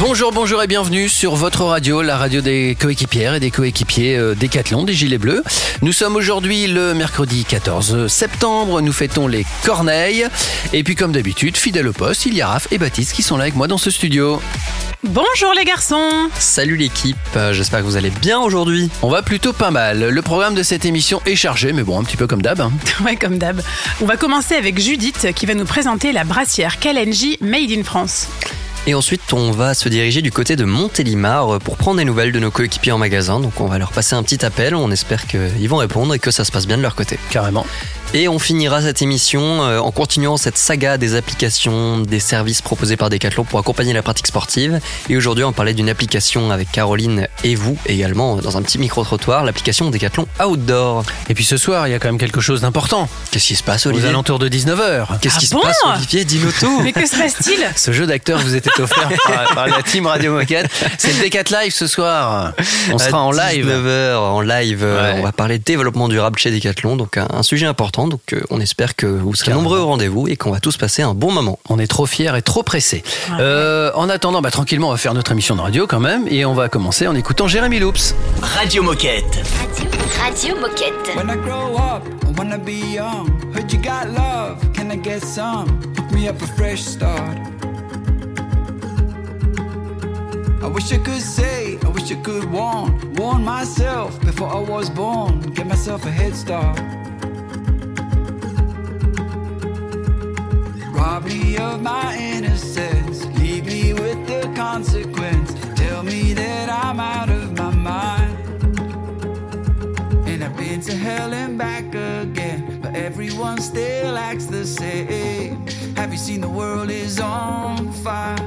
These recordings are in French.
Bonjour, bonjour et bienvenue sur votre radio, la radio des coéquipières et des coéquipiers euh, Décathlon, des Gilets Bleus. Nous sommes aujourd'hui le mercredi 14 septembre, nous fêtons les Corneilles. Et puis comme d'habitude, fidèle au poste, il y a Raph et Baptiste qui sont là avec moi dans ce studio. Bonjour les garçons Salut l'équipe, j'espère que vous allez bien aujourd'hui. On va plutôt pas mal. Le programme de cette émission est chargé, mais bon, un petit peu comme d'hab. hein. Ouais, comme d'hab. On va commencer avec Judith qui va nous présenter la brassière Kalenji Made in France. Et ensuite, on va se diriger du côté de Montélimar pour prendre des nouvelles de nos coéquipiers en magasin. Donc on va leur passer un petit appel, on espère qu'ils vont répondre et que ça se passe bien de leur côté. Carrément. Et on finira cette émission euh, en continuant cette saga des applications, des services proposés par Decathlon pour accompagner la pratique sportive. Et aujourd'hui, on parlait d'une application avec Caroline et vous également dans un petit micro-trottoir, l'application Decathlon Outdoor. Et puis ce soir, il y a quand même quelque chose d'important. Qu'est-ce qui se passe, Aux Olivier alentours de 19h. Qu'est-ce Ah qui bon se passe, Olivier Dis-nous tout Mais que se passe-t-il Ce jeu d'acteur vous était offert par, par la team Radio Moquette. C'est le Décat Live ce soir. On sera en live. 19h en live. Ouais. On va parler de développement durable chez Decathlon, donc un, un sujet important. Donc euh, on espère que vous serez nombreux au rendez-vous et qu'on va tous passer un bon moment. On est trop fiers et trop pressés. Ouais. Euh, en attendant, bah, tranquillement, on va faire notre émission de radio quand même. Et on va commencer en écoutant Jérémy Loops. Radio Moquette. Radio Moquette. When I grow up, I wanna be young. Heard you got love, can I get some? Hook me up a fresh start. I wish I could say, I wish I could warn, warn myself before I was born. Get myself a head start. Me of my innocence, leave me with the consequence. Tell me that I'm out of my mind. And I've been to hell and back again, but everyone still acts the same. Have you seen the world is on fire?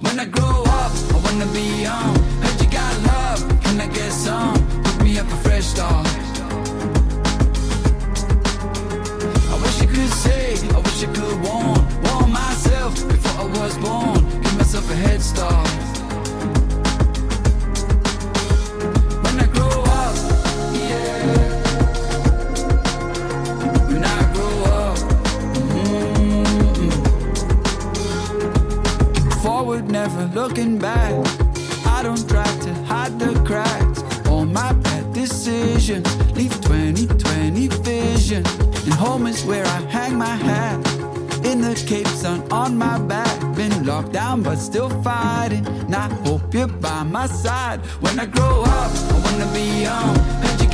When I grow up, I wanna be young. Heard you got love, can I get some? Hook me up a fresh start. Wish I could warn, warn myself before I was born. Give myself a head start. When I grow up, yeah. When I grow up, mm-mm. forward, never looking back. I don't try to hide the cracks. All my bad decisions leave 2020 vision. And home is where I hang my hat. On my back. Been locked down but still fighting. And I hope you're by my side. When I grow up, I wanna be young.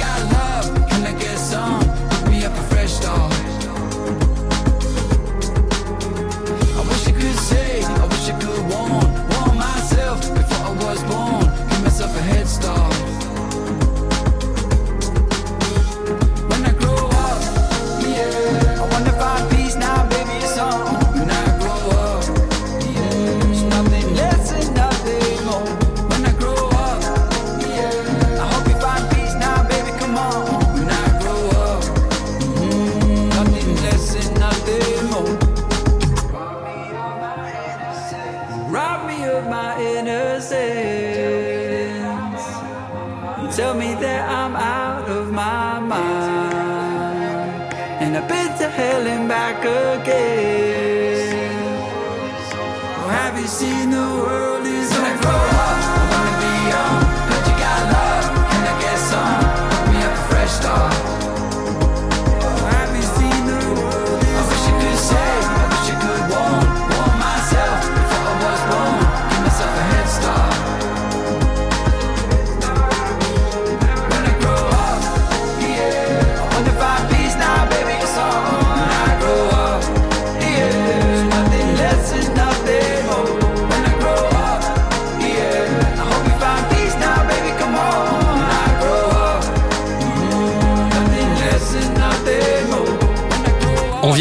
I've been to hell and back again.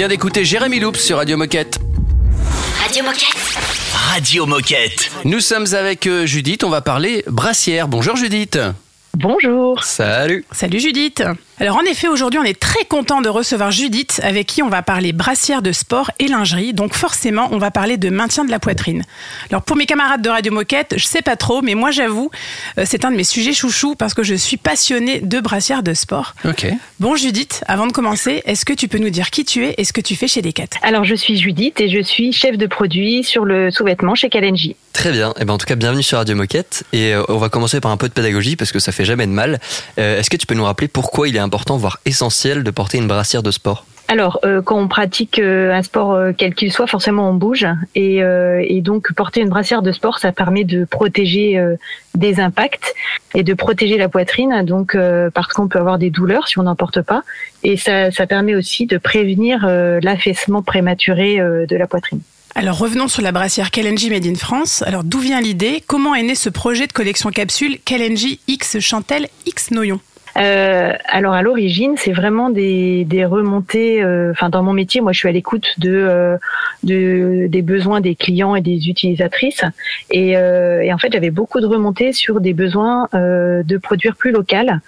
Vient d'écouter Jérémy Loops sur Radio Moquette. Radio Moquette. Radio Moquette. Nous sommes avec euh, Judith, on va parler brassière. Bonjour Judith. Bonjour. Salut. Salut Judith. Alors en effet, aujourd'hui, on est très content de recevoir Judith avec qui on va parler brassière de sport et lingerie. Donc forcément, on va parler de maintien de la poitrine. Alors pour mes camarades de Radio Moquette, je sais pas trop, mais moi j'avoue, euh, c'est un de mes sujets chouchous parce que je suis passionnée de brassière de sport. Ok. Bon Judith, avant de commencer, est-ce que tu peux nous dire qui tu es et ce que tu fais chez Decat? Alors je suis Judith et je suis chef de produit sur le sous-vêtement chez Kalenji. Très bien. Et ben en tout cas, bienvenue sur Radio Moquette. Et euh, on va commencer par un peu de pédagogie parce que ça fait jamais de mal. Euh, Est-ce que tu peux nous rappeler pourquoi il est important, voire essentiel, de porter une brassière de sport? Alors, euh, quand on pratique euh, un sport quel qu'il soit, forcément on bouge. Et, donc, porter une brassière de sport, ça permet de protéger des impacts et de protéger la poitrine. Donc, parce qu'on peut avoir des douleurs si on n'en porte pas. Et ça, permet aussi de prévenir l'affaissement prématuré de la poitrine. Alors revenons sur la brassière Kalenji Made in France. Alors d'où vient l'idée? Comment est né ce projet de collection capsule Kalenji X Chantel X Noyon? Euh, alors à l'origine, c'est vraiment des, des remontées. euh, Enfin, dans mon métier, moi, je suis à l'écoute de, euh, de des besoins des clients et des utilisatrices. Et, euh, et en fait, j'avais beaucoup de remontées sur des besoins euh, de produire plus local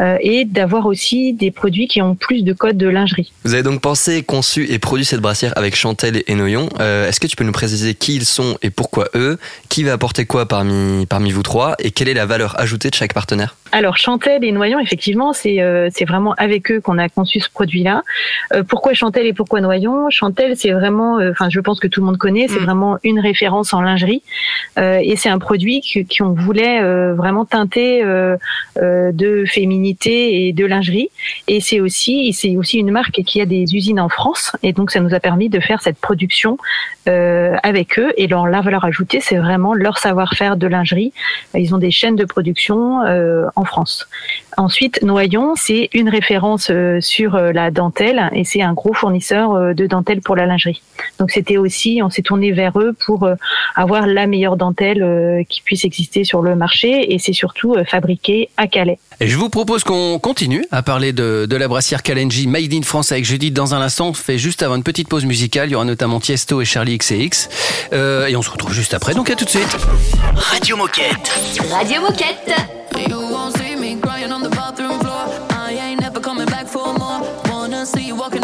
et d'avoir aussi des produits qui ont plus de codes de lingerie. Vous avez donc pensé, conçu et produit cette brassière avec Chantel et Noyon. Euh, Est-ce que tu peux nous préciser qui ils sont et pourquoi eux? Qui va apporter quoi parmi, parmi vous trois? Et quelle est la valeur ajoutée de chaque partenaire? Alors Chantel et Noyon, effectivement, c'est euh, c'est vraiment avec eux qu'on a conçu ce produit-là. Euh, pourquoi Chantel et pourquoi Noyon? Chantel, c'est vraiment, euh, enfin, je pense que tout le monde connaît, c'est Mm. vraiment une référence en lingerie, Euh, et c'est un produit qu'on voulait euh, vraiment teinter euh, euh, de et de lingerie. Et c'est aussi, une marque qui a des usines en France, et donc ça nous a permis de faire cette production euh, avec eux. Et leur la valeur ajoutée, c'est vraiment leur savoir-faire de lingerie. Ils ont des chaînes de production euh, en France. Ensuite, Noyon, c'est une référence euh, sur la dentelle et c'est un gros fournisseur de dentelle pour la lingerie. Donc c'était aussi, on s'est tourné vers eux pour avoir la meilleure dentelle qui puisse exister sur le marché et c'est surtout fabriqué à Calais. Et je vous propose qu'on continue à parler de, de la brassière Kalenji Made in France avec Judith dans un instant. On fait juste avant une petite pause musicale. Il y aura notamment Tiesto et Charlie XCX. Euh, et on se retrouve juste après. Donc à tout de suite. Radio Moquette. Radio Moquette. You won't see me crying on the bathroom floor. I ain't never coming back for more. Wanna see you walking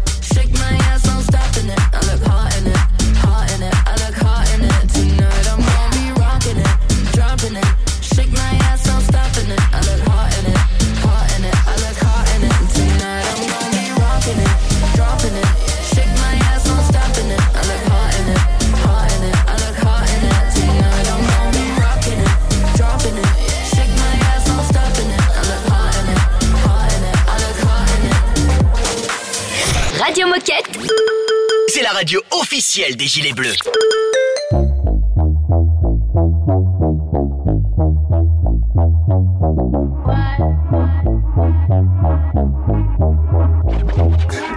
Radio Moquette. C'est la radio officielle des Gilets Bleus.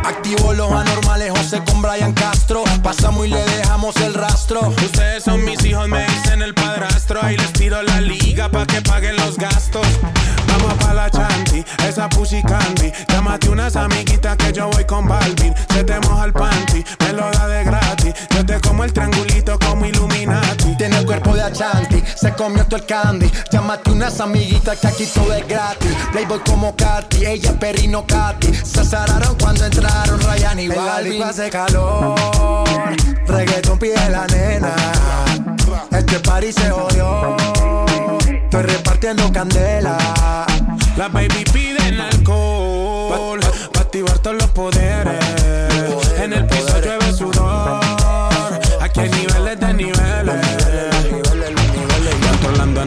Activo los anormales, José con Brian Castro. Pasamos y le dejamos el rastro. Ustedes son mis hijos, me dicen el padrastro. Ahí les tiro la liga pa' que paguen los gastos. Vamos pa' la chanti, esa pussy candy. Comió todo el candy. Llámate unas amiguitas que aquí todo es gratis. Playboy como Katy, ella es perrino Katy. Se azararon cuando entraron Ryan y Balvin. hace calor, reggaeton pide la nena. Este party se jodió, estoy repartiendo candela. Las baby piden alcohol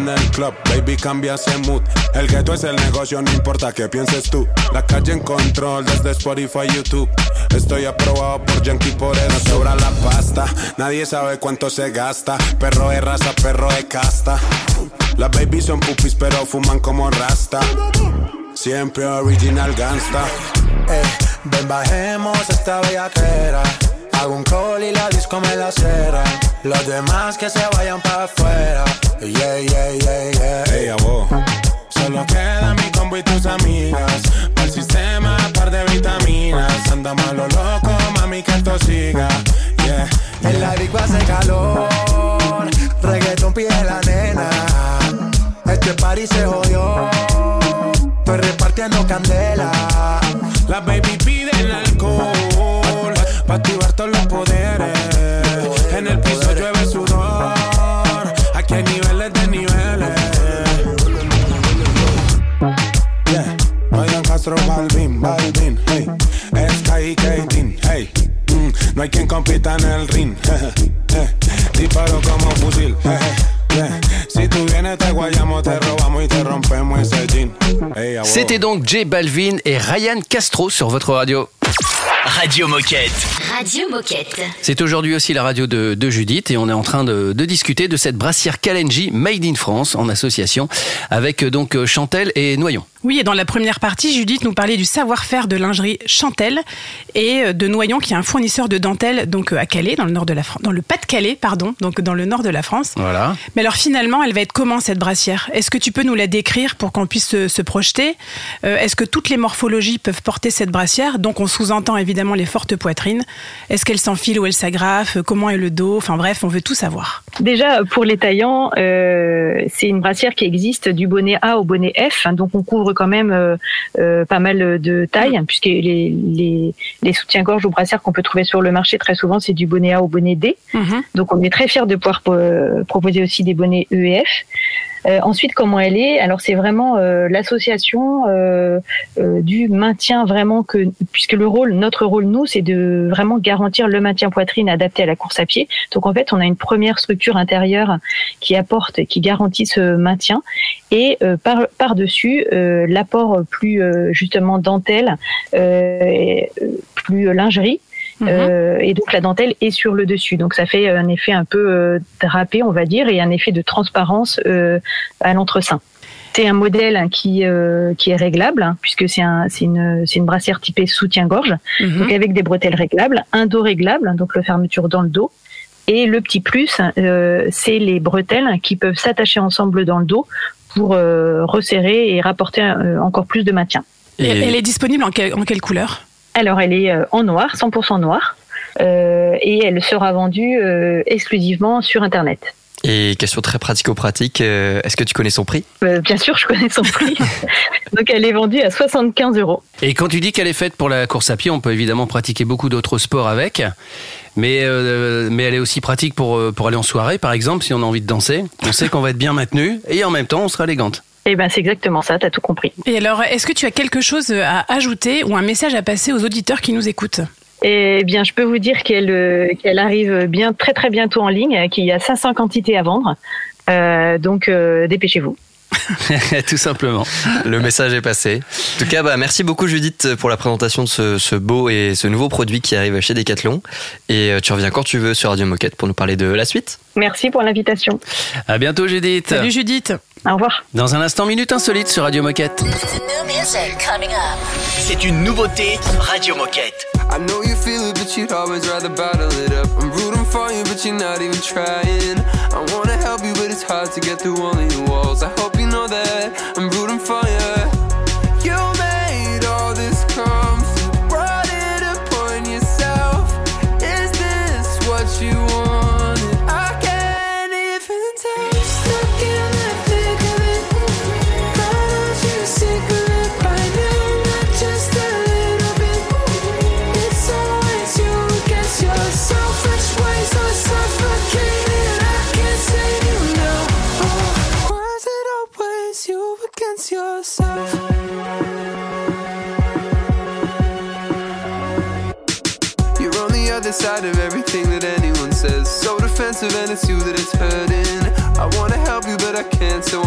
el club, baby cambia ese mood. El gueto es el negocio, no importa qué pienses tú. La calle en control desde Spotify, YouTube. Estoy aprobado por Yankee, por eso sobra la pasta. Nadie sabe cuánto se gasta. Perro de raza, perro de casta. Las babies son pupis, pero fuman como rasta. Siempre original gangsta. Eh, ven bajemos esta bellaquera. Hago un call y la disco me la cera. Los demás que se vayan para afuera. Yeah, yeah, yeah, yeah. Ey, a vos. Solo queda mi combo y tus amigas. Para el sistema, par de vitaminas. Andamos a lo loco, mami, que esto siga. Yeah. En la disco hace calor. Reggaeton pide la nena. Este party se jodió. Estoy repartiendo candela. Las baby piden no hay quien compita en el ring. Disparo como fusil. yeah. Si tú vienes te guayamos, te robamos y te rompemos ese jean. Hey, a vos. C'était donc J Balvin et Ryan Castro sur votre radio. Radio Moquette. Radio Moquette. C'est aujourd'hui aussi la radio de, de Judith et on est en train de, de discuter de cette brassière Kalenji Made in France en association avec euh, donc euh, Chantel et Noyon. Oui, et dans la première partie, Judith nous parlait du savoir-faire de lingerie Chantel et euh, de Noyon, qui est un fournisseur de dentelle donc euh, à Calais, dans le nord de la France, dans le Pas-de-Calais, pardon, donc dans le nord de la France. Voilà. Mais alors finalement, elle va être comment cette brassière? Est-ce que tu peux nous la décrire pour qu'on puisse se, se projeter? Euh, Est-ce que toutes les morphologies peuvent porter cette brassière? Donc on sous-entend évidemment les fortes poitrines. Est-ce qu'elle s'enfile ou elle s'agrafe? Comment est le dos? Enfin bref, on veut tout savoir. Déjà, pour les taillants, euh, c'est une brassière qui existe du bonnet A au bonnet F, hein, donc on couvre quand même euh, euh, pas mal de tailles, hein, puisque les, les, les soutiens-gorge ou brassières qu'on peut trouver sur le marché très souvent, c'est du bonnet A au bonnet D. Mhm. Donc on est très fiers de pouvoir euh, proposer aussi des bonnets E et F. Euh, ensuite, comment elle est? Alors c'est vraiment euh, l'association euh, euh, du maintien vraiment que, puisque le rôle, notre rôle nous, c'est de vraiment garantir le maintien poitrine adapté à la course à pied. Donc en fait, on a une première structure intérieure qui apporte, qui garantit ce maintien, et euh, par par dessus l'apport plus justement dentelle, plus lingerie. Mhm. Euh, et donc la dentelle est sur le dessus. Donc ça fait un effet un peu euh, drapé, on va dire, et un effet de transparence euh, à l'entresein. C'est un modèle hein, qui euh, qui est réglable hein, puisque c'est un c'est une c'est une brassière typée soutien-gorge, Mhm. donc avec des bretelles réglables, un dos réglable, donc la fermeture dans le dos. Et le petit plus, euh, c'est les bretelles qui peuvent s'attacher ensemble dans le dos pour euh, resserrer et rapporter euh, encore plus de maintien. Et Et- Elle est disponible en, quelle- en quelle couleur? Alors, elle est euh, en noir, 100% noir, euh, et elle sera vendue euh, exclusivement sur Internet. Et question très pratico-pratique, est-ce que tu connais son prix? Euh, bien sûr, je connais son prix. Donc, elle est vendue à 75 euros. Et quand tu dis qu'elle est faite pour la course à pied, on peut évidemment pratiquer beaucoup d'autres sports avec. Mais, euh, mais elle est aussi pratique pour, pour aller en soirée, par exemple, si on a envie de danser. On sait qu'on va être bien maintenu et en même temps, on sera élégante. Et ben, c'est exactement ça, t'as tout compris. Et alors, est-ce que tu as quelque chose à ajouter ou un message à passer aux auditeurs qui nous écoutent? Eh bien, je peux vous dire qu'elle euh, qu'elle arrive bien très très bientôt en ligne, qu'il y a 500 quantités à vendre. Euh, donc, euh, dépêchez-vous. Tout simplement. Le message est passé. En tout cas, bah, merci beaucoup Judith pour la présentation de ce, ce beau et ce nouveau produit qui arrive chez Decathlon. Et tu reviens quand tu veux sur Radio Moquette pour nous parler de la suite. Merci pour l'invitation. À bientôt, Judith. Salut Judith Au revoir. Dans un instant, Minute Insolite sur Radio Moquette. C'est une nouveauté Radio Moquette. I know you feel it, but you'd always rather bottle it up. I'm rooting for you, but you're not even trying. I wanna help you, but it's hard to get through only the walls. I hope you know that I can't, so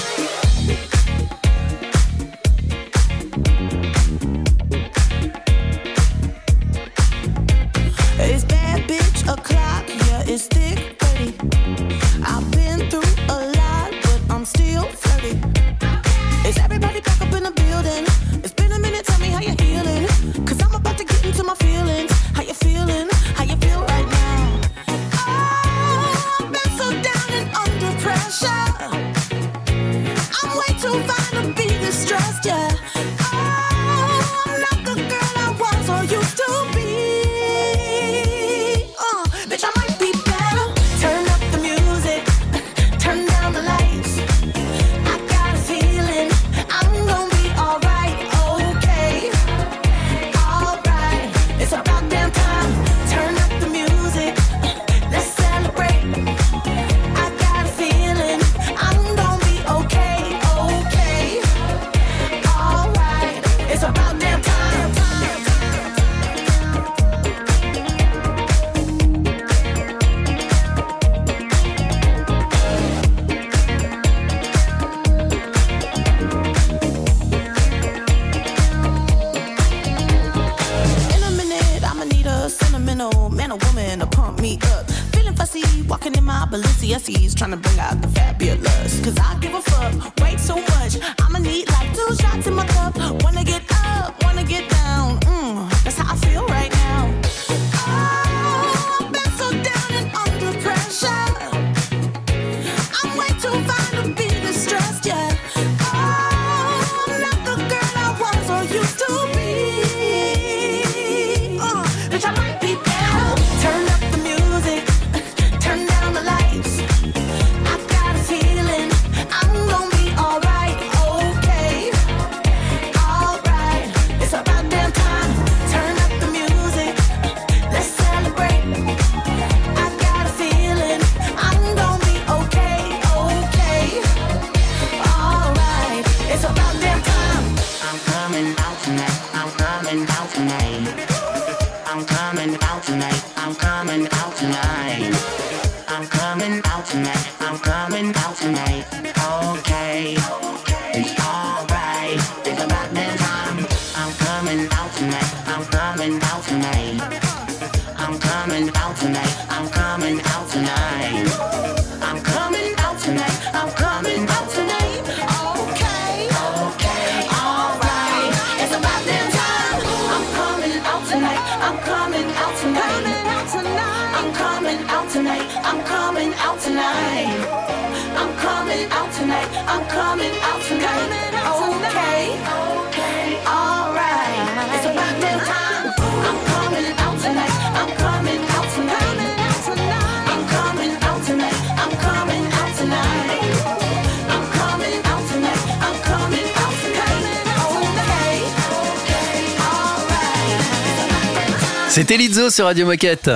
C'était Lizzo sur Radio Moquette.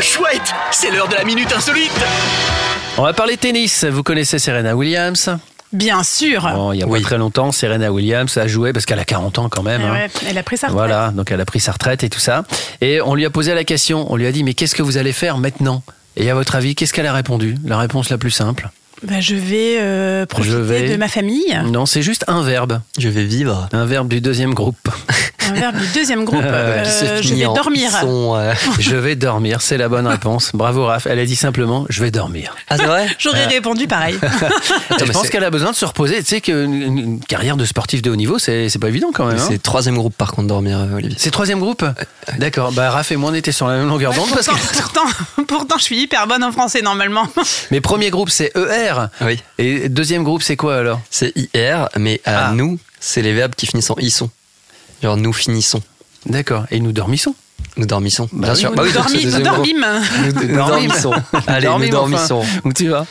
chouette C'est l'heure de la minute insolite On va parler tennis. Vous connaissez Serena Williams? Bien sûr. Bon, il n'y a pas très longtemps, Serena Williams a joué parce qu'elle a 40 ans quand même. Eh hein. ouais, elle a pris sa retraite. Voilà, donc elle a pris sa retraite et tout ça. Et on lui a posé la question, on lui a dit mais qu'est-ce que vous allez faire maintenant? Et à votre avis, qu'est-ce qu'elle a répondu? La réponse la plus simple. Bah, je vais euh, profiter Je vais- de ma famille. Non, c'est juste un verbe. Je vais vivre. Un verbe du deuxième groupe. Un verbe du deuxième groupe. Euh, se je vais dormir. Sont, euh, je vais dormir, c'est la bonne réponse. Bravo Raph. Elle a dit simplement je vais dormir. Ah, c'est vrai? J'aurais répondu pareil. je pense qu'elle a besoin de se reposer. Tu sais qu'une une- une carrière de sportif de haut niveau, c'est pas évident quand même. hein. C'est troisième groupe par contre dormir, euh, Olivier. C'est troisième groupe? D'accord. Bah Raph et moi on était sur la même longueur d'onde parce que. pourtant, pourtant, je suis hyper bonne en français normalement. Mais premier groupe c'est ER. Oui. Et deuxième groupe c'est quoi alors? C'est IR, mais à Ah. nous, c'est les verbes qui finissent en isson. Genre nous finissons. D'accord. Et nous dormissons. Nous dormissons. Bah Bien oui, sûr. nous Bah oui, dormi- nous dormîmes. Nous, nous Dormîmes. dormissons. Allez, nous enfin. dormissons. Où tu vas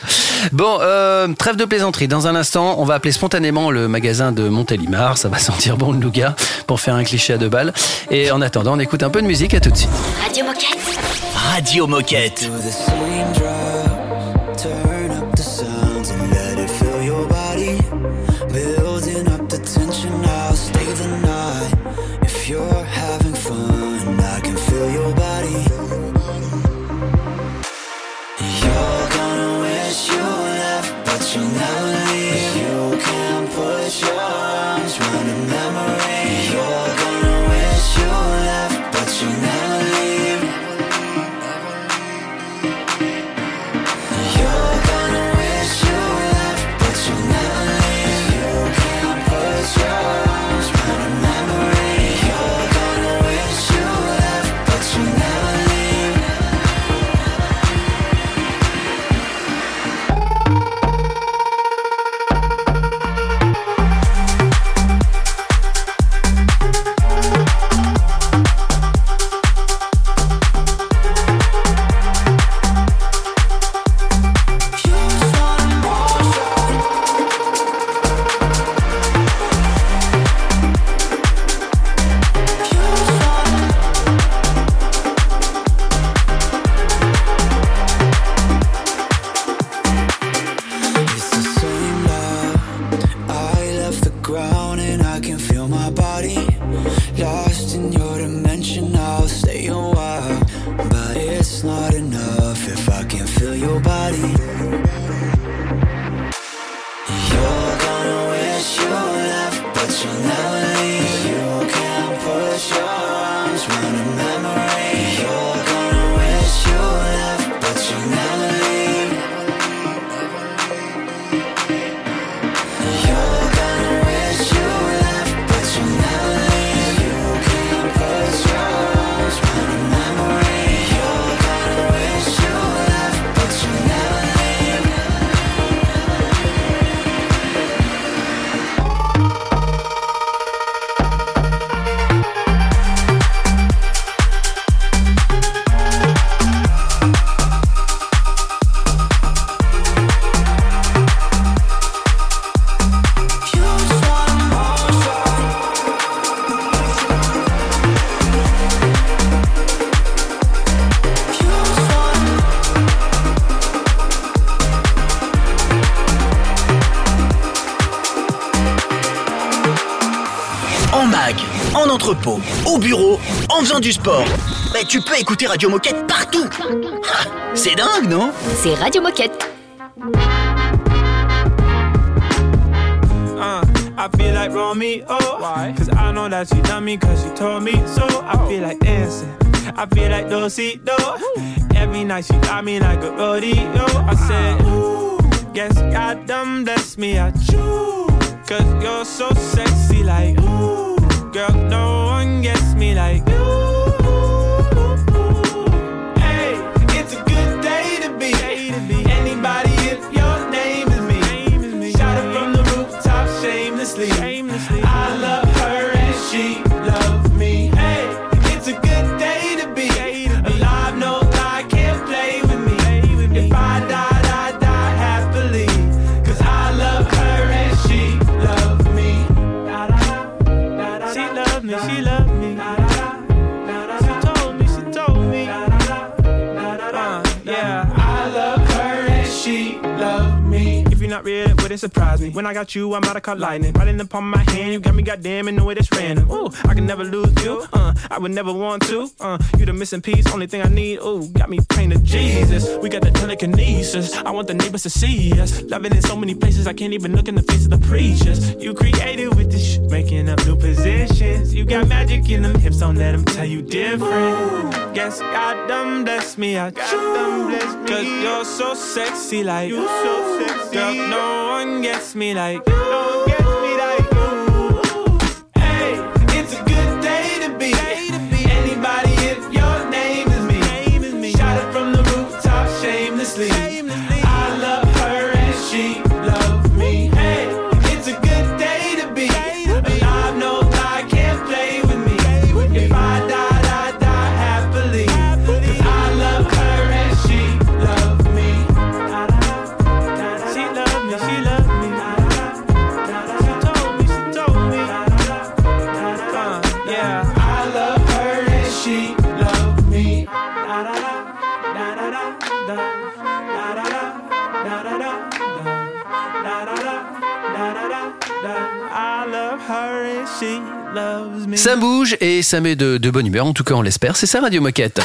Bon, euh, trêve de plaisanterie. Dans un instant, on va appeler spontanément le magasin de Montélimar. Ça va sentir bon le nougat pour faire un cliché à deux balles. Et en attendant, on écoute un peu de musique. À tout de suite. Radio Moquette. Radio Moquette. En faisant du sport. Mais tu peux écouter Radio Moquette partout. Ah, C'est dingue, non? C'est Radio Moquette. Uh, I feel like Romeo. Why? Cause I know that she done me cause she told me so. I feel like dancing. I feel like Dosito. Every night she got me like a rodeo. I said, Ooh, guess God done bless me. I choose. Cause you're so sexy like ooh. Girl, no one gets me like When I got you, I'm out of caught lightning. Right in the palm of my hand, you got me goddamn in the way that's random. Ooh, I can never lose you. Uh, I would never want to. Uh, you the missing piece, only thing I need. Ooh, got me praying to Jesus. We got the telekinesis. I want the neighbors to see us. Loving in so many places, I can't even look in the face of the preachers. You created with this shit, making up new positions. You got magic in them hips, don't let them tell you different. Guess God done bless me, I got done bless me. Cause you're so sexy, like you so sexy. Girl, no one gets me like you. No one gets me like ça met de, de bonne humeur, en tout cas on l'espère. C'est ça Radio Moquette.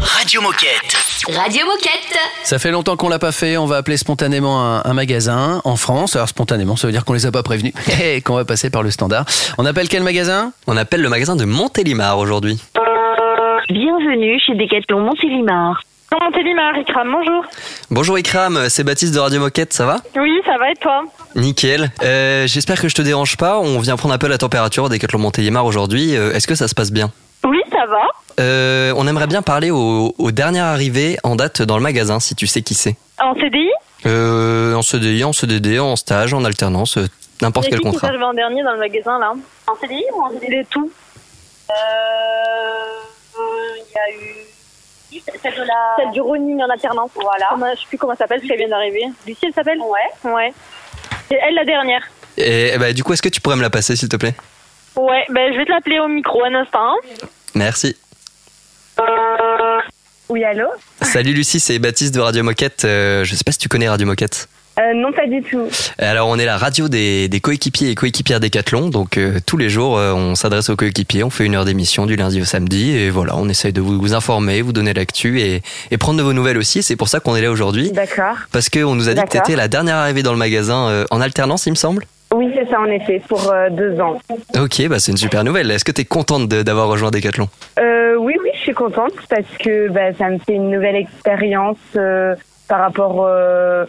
Radio Moquette. Radio Moquette. Ça fait longtemps qu'on l'a pas fait, on va appeler spontanément un, un magasin en France. Alors spontanément, ça veut dire qu'on les a pas prévenus et qu'on va passer par le standard. On appelle quel magasin? On appelle le magasin de Montélimar aujourd'hui. Bienvenue chez Decathlon Montélimar. Montélimar, Ikram, bonjour. Bonjour Ikram, c'est Baptiste de Radio Moquette, ça va? Oui, ça va et toi? Nickel. Euh, J'espère que je te dérange pas. On vient prendre un peu la température des Decathlon Montélimar aujourd'hui. Euh, Est-ce que ça se passe bien? Oui, ça va. Euh, On aimerait bien parler au, au dernier arrivé en date dans le magasin, si tu sais qui c'est. En CDI Euh, en CDI, en CDD, en stage, en alternance, n'importe quel a qui est contrat. en dernier dans le magasin là En CDI ou en CDI De tout. Euh. Il y a eu. Celle de la. Celle du running en alternance. Voilà. je sais plus comment elle s'appelle parce qu'elle vient d'arriver. Lucie, elle s'appelle Ouais. Ouais. C'est elle la dernière. Et ben, du coup, est-ce que tu pourrais me la passer, s'il te plaît? Ouais, ben je vais te l'appeler au micro un instant. Merci. Oui, allô? Salut Lucie, c'est Baptiste de Radio Moquette. Euh, je sais pas si tu connais Radio Moquette. Euh, Non, pas du tout. Alors on est la radio des, des coéquipiers et coéquipières Décathlon, donc euh, tous les jours euh, on s'adresse aux coéquipiers, on fait une heure d'émission du lundi au samedi et voilà, on essaye de vous, vous informer, vous donner l'actu et, et prendre de vos nouvelles aussi, c'est pour ça qu'on est là aujourd'hui. D'accord. Parce qu'on nous a dit que tu étais la dernière arrivée dans le magasin en alternance il me semble Oui, c'est ça en effet, pour deux ans. Ok, bah c'est une super nouvelle. Est-ce que tu es contente de- d'avoir rejoint Décathlon Euh, oui, oui, je suis contente parce que bah, ça me fait une nouvelle expérience euh, par rapport euh,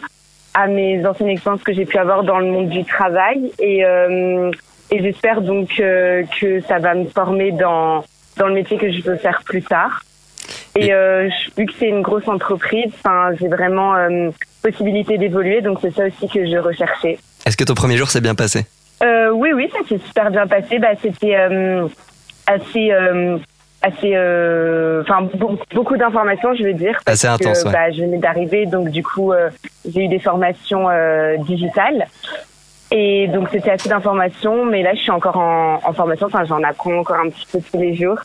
à mes anciennes expériences que j'ai pu avoir dans le monde du travail et, euh, et j'espère donc euh, que ça va me former dans dans le métier que je veux faire plus tard. Et euh, vu que c'est une grosse entreprise, j'ai vraiment possibilité d'évoluer, donc c'est ça aussi que je recherchais. Est-ce que ton premier jour s'est bien passé? Oui, oui, ça s'est super bien passé. Bah, c'était assez, assez, euh, enfin be- beaucoup d'informations, je veux dire. parce Assez intense, que, ouais. bah, je venais d'arriver, donc du coup, euh, j'ai eu des formations euh, digitales. Et donc c'était assez d'informations, mais là je suis encore en, en formation, enfin j'en apprends encore un petit peu tous les jours.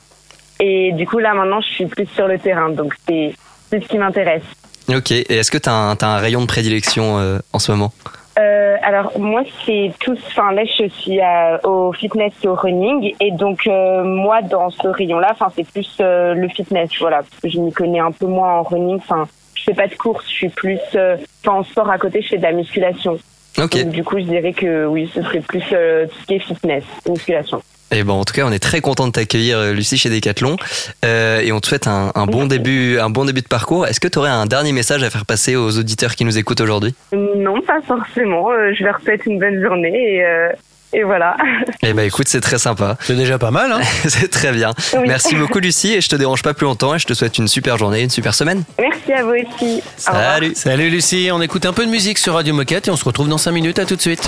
Et du coup là maintenant je suis plus sur le terrain, donc c'est ce qui m'intéresse. Ok, et est-ce que tu as, un rayon de prédilection en ce moment? Euh, alors moi c'est tous, enfin là je suis au fitness et au running et donc euh, moi dans ce rayon-là, enfin c'est plus euh, le fitness, voilà, parce que je m'y connais un peu moins en running, enfin je fais pas de course, je suis plus, en sport à côté je fais de la musculation. Ok. Donc du coup je dirais que oui ce serait plus tout ce qui est fitness, musculation. Et bon, en tout cas, on est très content de t'accueillir, euh, Lucie, chez Decathlon, euh, et on te souhaite un, un bon début, un bon début de parcours. Est-ce que tu aurais un dernier message à faire passer aux auditeurs qui nous écoutent aujourd'hui? Non pas forcément, euh, je leur souhaite une bonne journée et, euh, et voilà. Eh ben, écoute, c'est très sympa. C'est déjà pas mal, hein C'est très bien. Oui. Merci beaucoup, Lucie, et je te dérange pas plus longtemps, et je te souhaite une super journée, une super semaine. Merci à vous aussi. Au. Salut. Salut Lucie, on écoute un peu de musique sur Radio Moquette et on se retrouve dans 5 minutes, à tout de suite.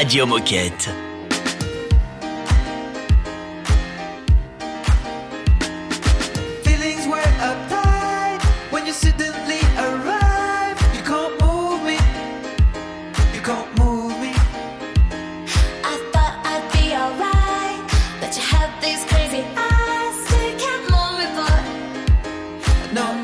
Radio Moquette. Feelings were uptight when you suddenly arrive. You can't move me. You can't move me. I thought I'd be alright, but you have these crazy eyes, so you can't move me, boy. No,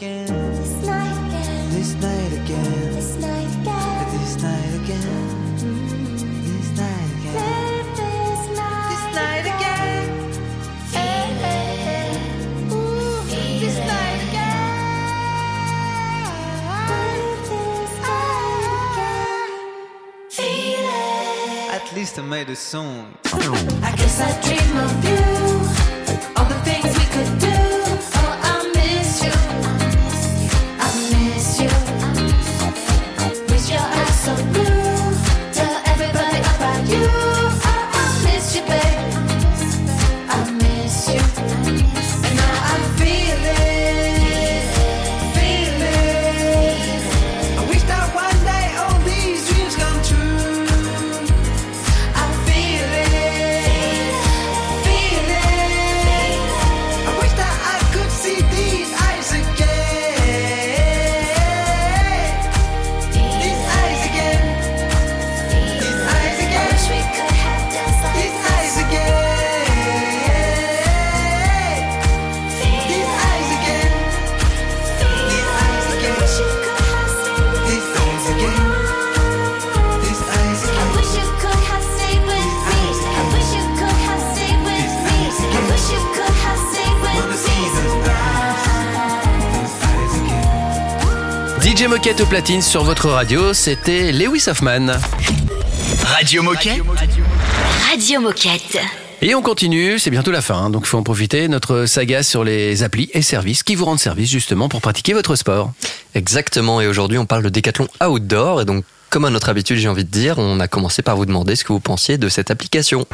again. This night again. This night again. This night again. This night again. This night again. This night. Again. This night this night again. At least I made a song. I guess I dream of you. DJ Moquette au platine sur votre radio, c'était Lewis Hoffman. Radio Moquette. Radio Moquette. Et on continue, c'est bientôt la fin, hein, donc il faut en profiter, notre saga sur les applis et services qui vous rendent service justement pour pratiquer votre sport. Exactement, et aujourd'hui on parle de décathlon outdoor, et donc comme à notre habitude j'ai envie de dire, on a commencé par vous demander ce que vous pensiez de cette application.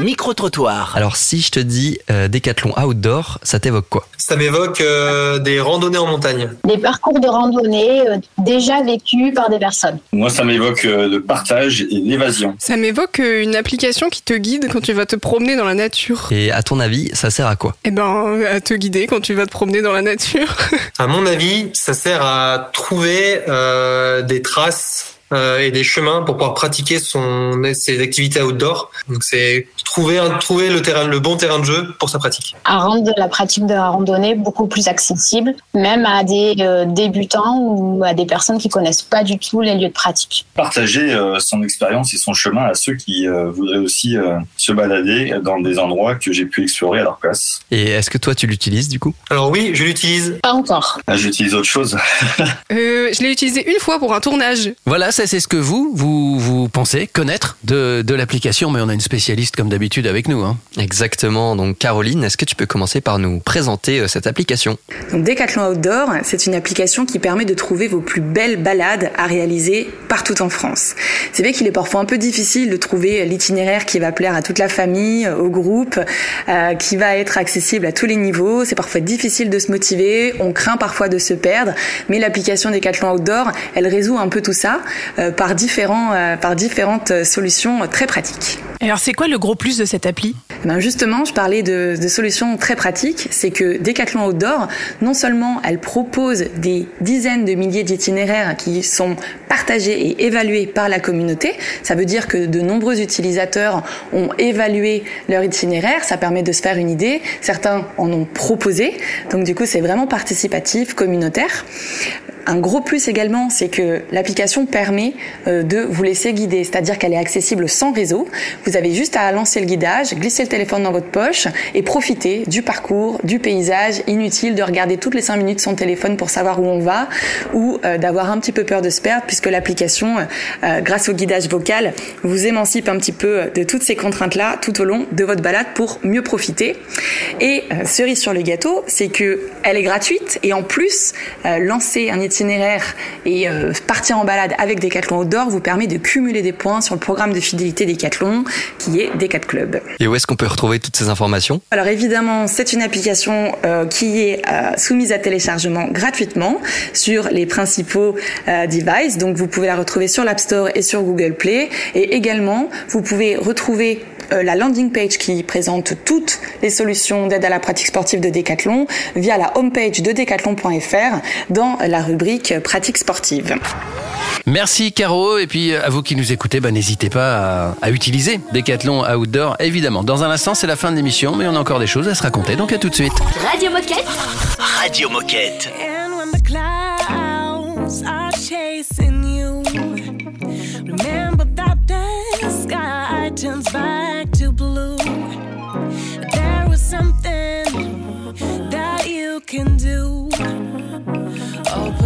Micro-trottoir. Alors si je te dis euh, décathlon outdoor, ça t'évoque quoi? Ça m'évoque euh, des randonnées en montagne. Des parcours de randonnée euh, déjà vécus par des personnes. Moi, ça m'évoque euh, le partage et l'évasion. Ça m'évoque euh, une application qui te guide quand tu vas te promener dans la nature. Et à ton avis, ça sert à quoi? Eh ben, à te guider quand tu vas te promener dans la nature. À mon avis, ça sert à trouver euh, des traces euh, et des chemins pour pouvoir pratiquer son, ses activités outdoor. Donc c'est trouver, un, trouver le, terrain, le bon terrain de jeu pour sa pratique. À rendre la pratique de la randonnée beaucoup plus accessible, même à des euh, débutants ou à des personnes qui connaissent pas du tout les lieux de pratique. Partager euh, son expérience et son chemin à ceux qui euh, voudraient aussi euh, se balader dans des endroits que j'ai pu explorer à leur place. Et est-ce que toi tu l'utilises du coup? Alors oui, je l'utilise. Pas encore. Là, j'utilise autre chose. Euh, je l'ai utilisé une fois pour un tournage. Voilà, ça c'est ce que vous, vous, vous pensez connaître de, de l'application, mais on a une spécialiste comme d'habitude avec nous. Hein. Exactement. Donc Caroline, est-ce que tu peux commencer par nous présenter euh, cette application? Donc Decathlon Outdoor, c'est une application qui permet de trouver vos plus belles balades à réaliser partout en France. C'est vrai qu'il est parfois un peu difficile de trouver l'itinéraire qui va plaire à toute la famille, au groupe, euh, qui va être accessible à tous les niveaux. C'est parfois difficile de se motiver, on craint parfois de se perdre, mais l'application Decathlon Outdoor, elle résout un peu tout ça euh, par, différents, euh, par différentes solutions très pratiques. Alors c'est quoi le gros plus de cette appli ben justement, je parlais de, de solutions très pratiques. C'est que Decathlon Outdoor, non seulement elle propose des dizaines de milliers d'itinéraires qui sont partagés et évalués par la communauté. Ça veut dire que de nombreux utilisateurs ont évalué leur itinéraire. Ça permet de se faire une idée. Certains en ont proposé. Donc du coup, c'est vraiment participatif, communautaire. Un gros plus également, c'est que l'application permet euh, de vous laisser guider, c'est-à-dire qu'elle est accessible sans réseau. Vous avez juste à lancer le guidage, glisser le téléphone dans votre poche et profiter du parcours, du paysage. Inutile de regarder toutes les 5 minutes son téléphone pour savoir où on va ou euh, d'avoir un petit peu peur de se perdre puisque l'application, euh, grâce au guidage vocal, vous émancipe un petit peu de toutes ces contraintes-là tout au long de votre balade pour mieux profiter. Et cerise sur le gâteau, c'est que elle est gratuite et en plus, lancer un itinéraire et euh, partir en balade avec Decathlon Outdoor vous permet de cumuler des points sur le programme de fidélité Decathlon qui est Decat Club. Et où est-ce qu'on peut retrouver toutes ces informations? Alors évidemment, c'est une application euh, qui est euh, soumise à téléchargement gratuitement sur les principaux devices. Donc vous pouvez la retrouver sur l'App Store et sur Google Play. Et également, vous pouvez retrouver la landing page qui présente toutes les solutions d'aide à la pratique sportive de Decathlon via la homepage de decathlon.fr dans la rubrique pratique sportive. Merci Caro, et puis à vous qui nous écoutez, bah, n'hésitez pas à, à utiliser Decathlon Outdoor, évidemment. Dans un instant, c'est la fin de l'émission, mais on a encore des choses à se raconter, donc à tout de suite. Radio Moquette. Radio Moquette. And when the clouds are chasing you, remember that the sky turns back blue. There was something that you can do. Open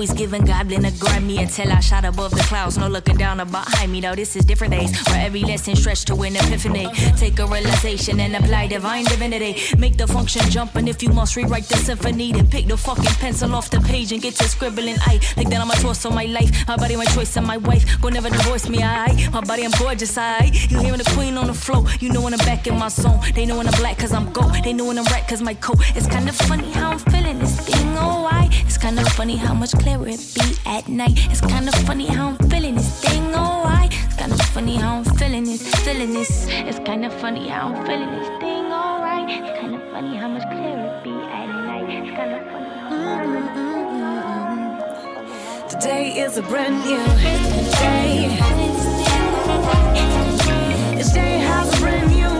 always giving goblin a Grammy until I shot above the clouds. No looking down or behind me, though. This is different days where every lesson stretched to an epiphany. Take a realization and apply divine divinity. Make the function jump, and if you must rewrite the symphony, then pick the fucking pencil off the page and get to scribbling. I like that I'm a toss of my life. My body, my choice, and my wife. Go never divorce me, I. My body, I'm gorgeous, I. You hearing the queen on the floor. You know when I'm back in my zone. They know when I'm black, cause I'm gold. They know when I'm red, cause my coat. It's kinda funny how I'm feeling this thing, oh, I. It's kinda funny how much clearer it be at night. It's kinda funny how I'm feeling this thing, funny how I'm feeling this, feeling this. It's kinda funny how I'm feeling this thing, alright. It's kinda funny how much clearer it be at night. It's kinda funny. Today is a brand new day. Each day has a brand new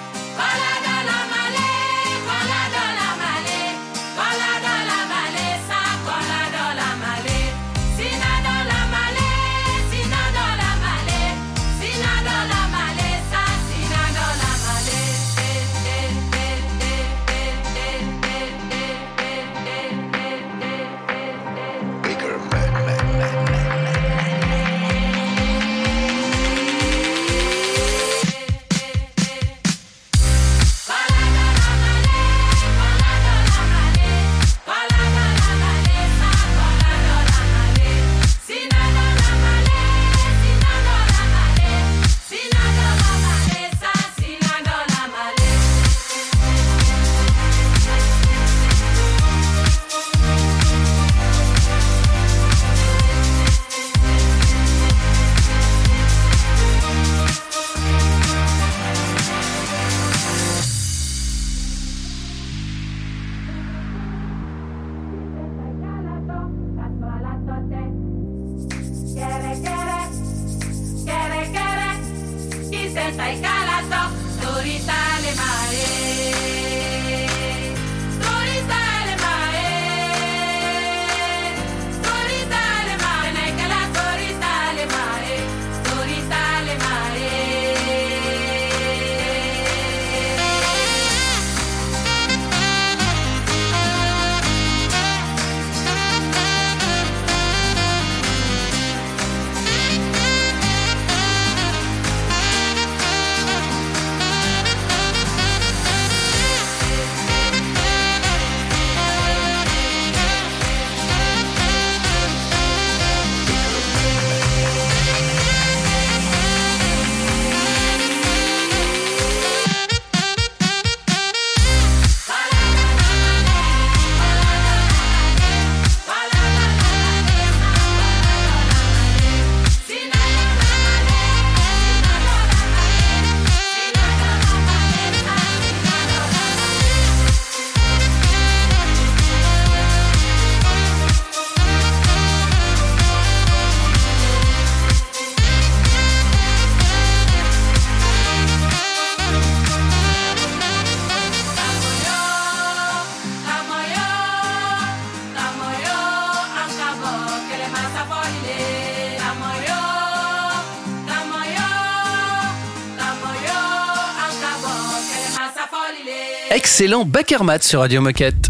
Excellent Bakermat sur Radio Moquette.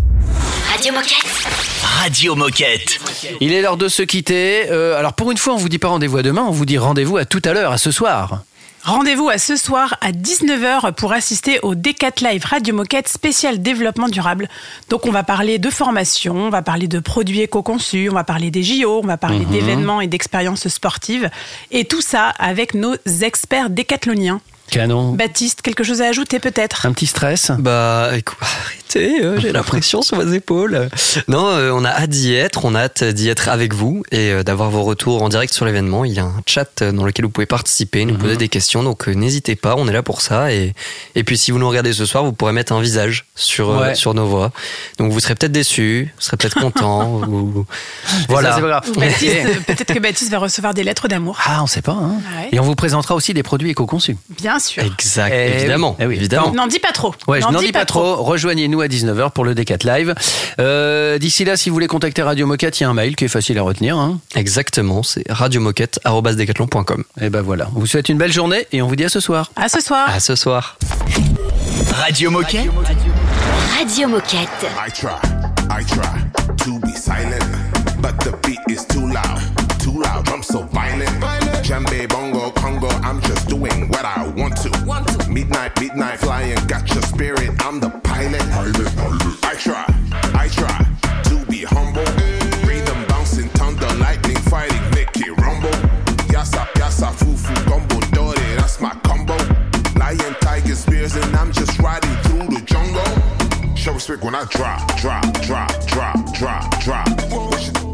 Radio Moquette. Radio Moquette. Il est l'heure de se quitter. Euh, alors pour une fois, on vous dit pas rendez-vous à demain, on vous dit rendez-vous à tout à l'heure, à ce soir. Rendez-vous à ce soir à 19h pour assister au Decat Live Radio Moquette spécial développement durable. Donc on va parler de formation, on va parler de produits éco-conçus, on va parler des JO, on va parler Mhm. d'événements et d'expériences sportives. Et tout ça avec nos experts décathloniens. Canon. Baptiste, quelque chose à ajouter peut-être? Un petit stress? Bah, écoute, arrête. excité, euh, j'ai la pression sur mes épaules. Non, euh, on a hâte d'y être, on a hâte d'y être avec vous et euh, d'avoir vos retours en direct sur l'événement. Il y a un chat dans lequel vous pouvez participer, nous poser des questions, donc euh, n'hésitez pas, on est là pour ça. Et, et puis si vous nous regardez ce soir, vous pourrez mettre un visage sur, euh, Ouais. sur nos voix. Donc vous serez peut-être déçus, vous serez peut-être contents. ou... Voilà. Peut-être que Baptiste va recevoir des lettres d'amour. Ah, on sait pas. Hein. Ouais. Et on vous présentera aussi des produits éco-conçus. Bien sûr. Exact, Eh oui. évidemment. Eh oui. évidemment. N'en dis pas trop. Ouais, je n'en dis pas trop. Rejoignez-nous à 19h pour le Décat Live. Euh, D'ici là, si vous voulez contacter Radio Moquette, il y a un mail qui est facile à retenir. Hein. Exactement, c'est radiomoquette.com. Et ben voilà. On vous souhaite une belle journée et on vous dit à ce soir. À ce soir. À ce soir. Radio Moquette? Radio Moquette. I try, I try to be silent, but the beat is too loud, too loud. I'm so violent. Djembe, bongo, Congo, I'm just doing what I want to. Midnight, midnight flying, got your spirit. I'm the pilot. I try, I try to be humble. Rhythm bouncing, thunder, lightning fighting, make it rumble. Yassa, yassa, fufu, gumbo, dore, that's my combo. Lion, tiger, spears, and I'm just riding through the jungle. Show respect when I drop, drop, drop, drop, drop, drop.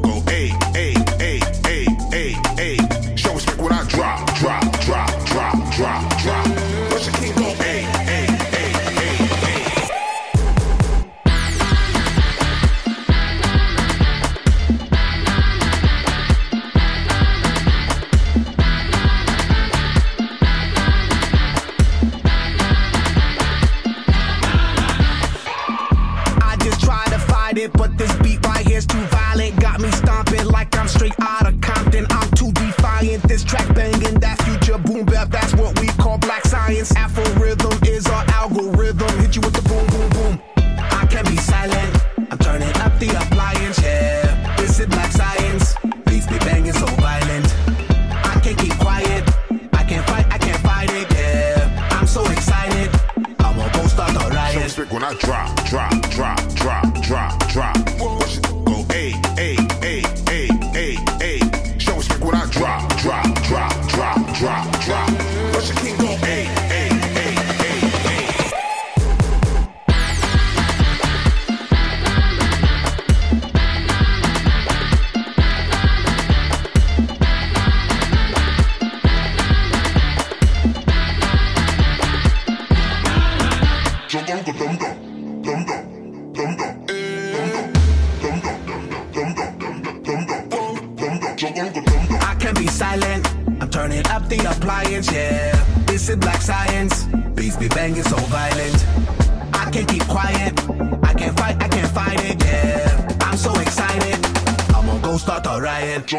I'm start the riot.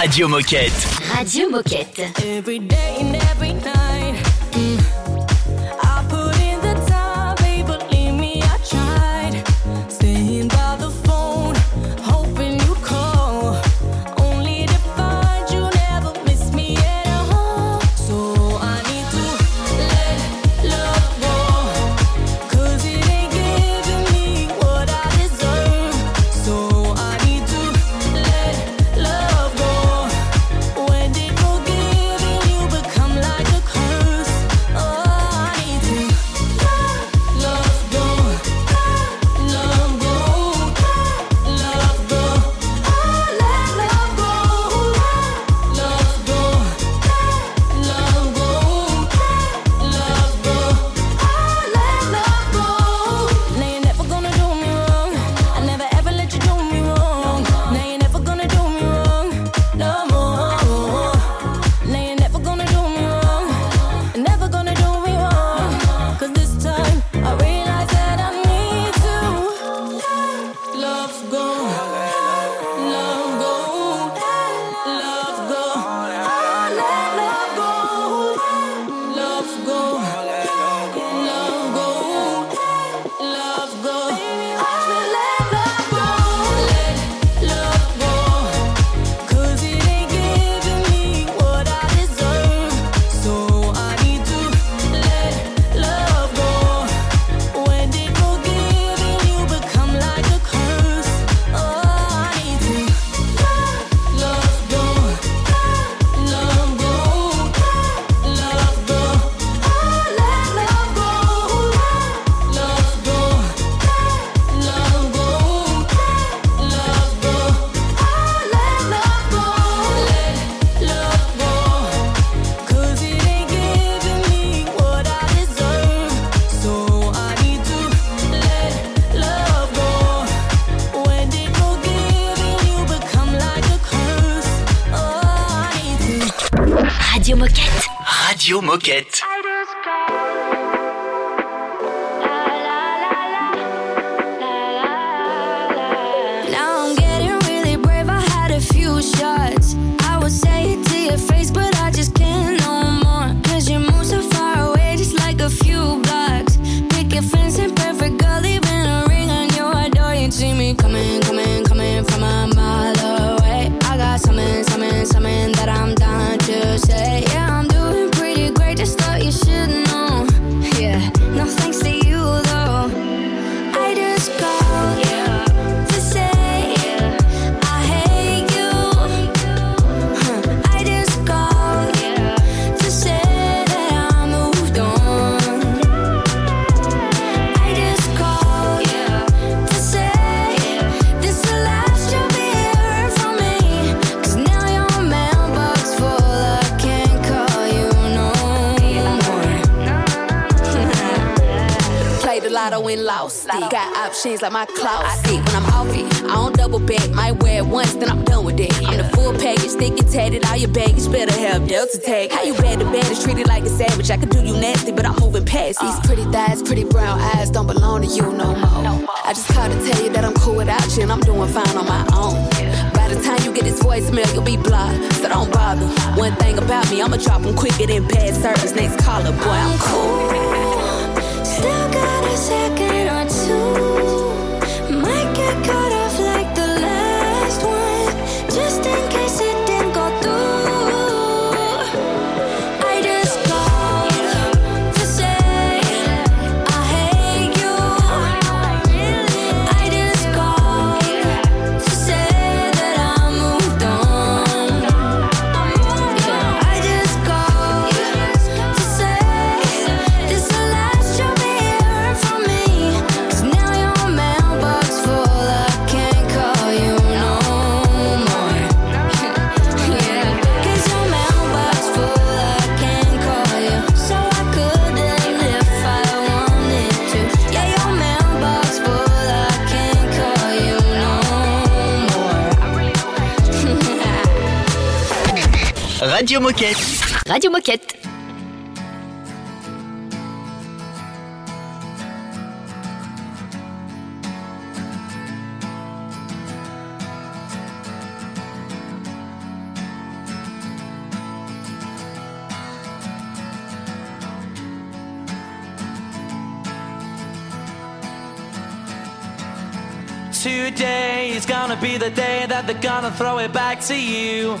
Radio Moquette. Radio Moquette. Every day and every night. Options like my closet. When I'm off it, I don't double back. Might wear it once, then I'm done with it. I'm the full package, thick and tatted. All your baggage better have Delta tag. How you bad the bad is treated like a savage. I could do you nasty, but I'm moving past these uh. pretty thighs, pretty brown eyes. Don't belong to you no more. I just called to tell you that I'm cool without you and I'm doing fine on my own. By the time you get this voicemail, you'll be blocked, so don't bother. One thing about me, I'ma drop them quicker than bad service. Next caller, boy, I'm cool. Still got a second or two. Might get cut off Radio Moquette. Radio Moquette. Today is gonna be the day that they're gonna throw it back to you.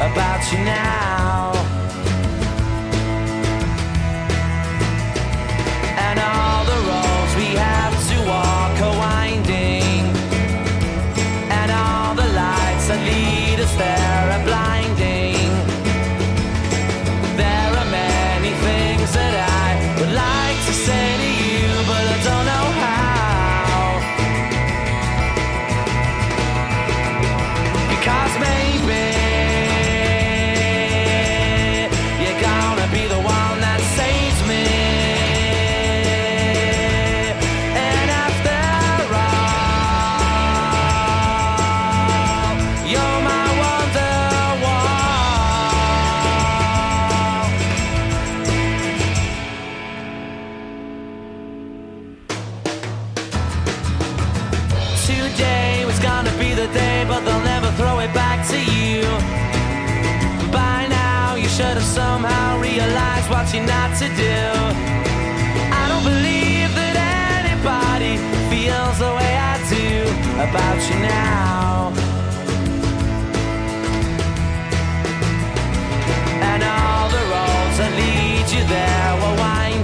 About you now. Realized what you're not to do. I don't believe that anybody feels the way I do about you now. And all the roads that lead you there were winding.